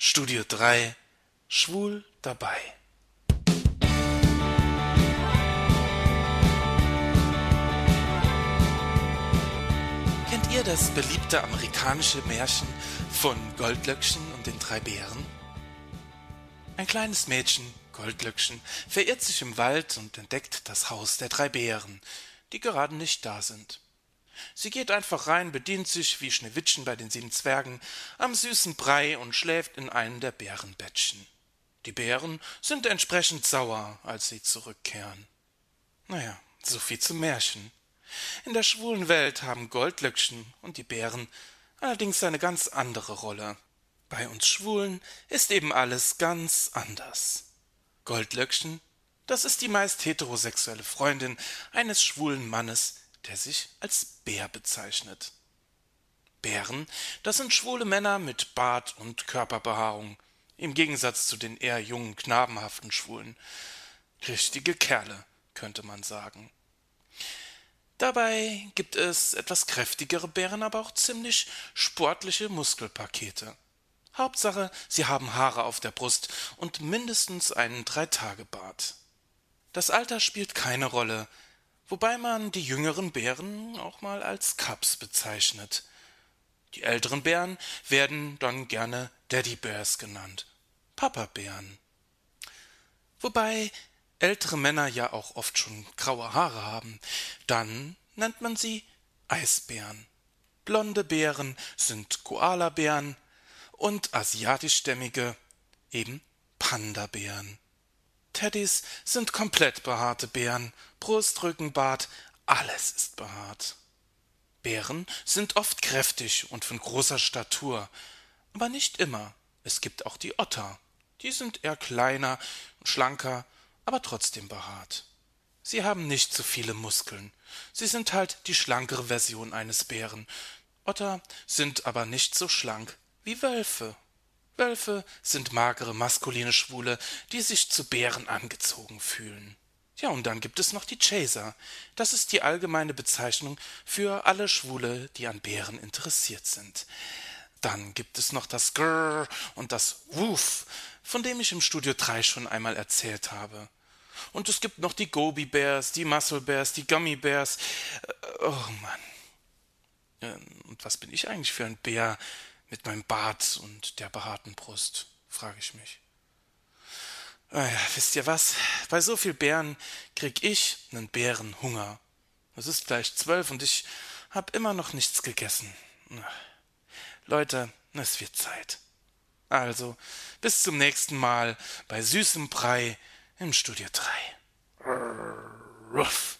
Studio 3 Schwul dabei. Kennt ihr das beliebte amerikanische Märchen von Goldlöckchen und den drei Bären? Ein kleines Mädchen, Goldlöckchen, verirrt sich im Wald und entdeckt das Haus der drei Bären, die gerade nicht da sind. Sie geht einfach rein, bedient sich, wie Schneewittchen bei den sieben Zwergen, am süßen Brei und schläft in einem der Bärenbettchen. Die Bären sind entsprechend sauer, als sie zurückkehren. Naja, so viel zum Märchen. In der schwulen Welt haben Goldlöckchen und die Bären allerdings eine ganz andere Rolle. Bei uns Schwulen ist eben alles ganz anders. Goldlöckchen, das ist die meist heterosexuelle Freundin eines schwulen Mannes, der sich als Bär bezeichnet. Bären, das sind schwule Männer mit Bart und Körperbehaarung, im Gegensatz zu den eher jungen, knabenhaften Schwulen. Richtige Kerle, könnte man sagen. Dabei gibt es etwas kräftigere Bären, aber auch ziemlich sportliche Muskelpakete. Hauptsache, sie haben Haare auf der Brust und mindestens einen Dreitagebart. Das Alter spielt keine Rolle, wobei man die jüngeren Bären auch mal als Cubs bezeichnet. Die älteren Bären werden dann gerne Daddy Bears genannt, Papa-Bären. Wobei ältere Männer ja auch oft schon graue Haare haben, dann nennt man sie Eisbären. Blonde Bären sind Koalabären und asiatischstämmige eben Panda-Bären. Teddys sind komplett behaarte Bären, Brust, Rücken, Bart, alles ist behaart. Bären sind oft kräftig und von großer Statur, aber nicht immer. Es gibt auch die Otter. Die sind eher kleiner schlanker, aber trotzdem behaart. Sie haben nicht so viele Muskeln. Sie sind halt die schlankere Version eines Bären. Otter sind aber nicht so schlank wie Wölfe. Wölfe sind magere maskuline Schwule, die sich zu Bären angezogen fühlen. Ja, und dann gibt es noch die Chaser. Das ist die allgemeine Bezeichnung für alle Schwule, die an Bären interessiert sind. Dann gibt es noch das Grrr und das Woof, von dem ich im Studio 3 schon einmal erzählt habe. Und es gibt noch die Gobi Bears, die Muscle Bears, die Gummy Bears. Äh, oh Mann. Ähm, und was bin ich eigentlich für ein Bär? Mit meinem Bart und der behaarten Brust, frage ich mich. Naja, ah wisst ihr was? Bei so viel Bären krieg ich nen Bärenhunger. Es ist gleich zwölf und ich hab immer noch nichts gegessen. Leute, es wird Zeit. Also, bis zum nächsten Mal bei süßem Brei im Studio 3. Ruff.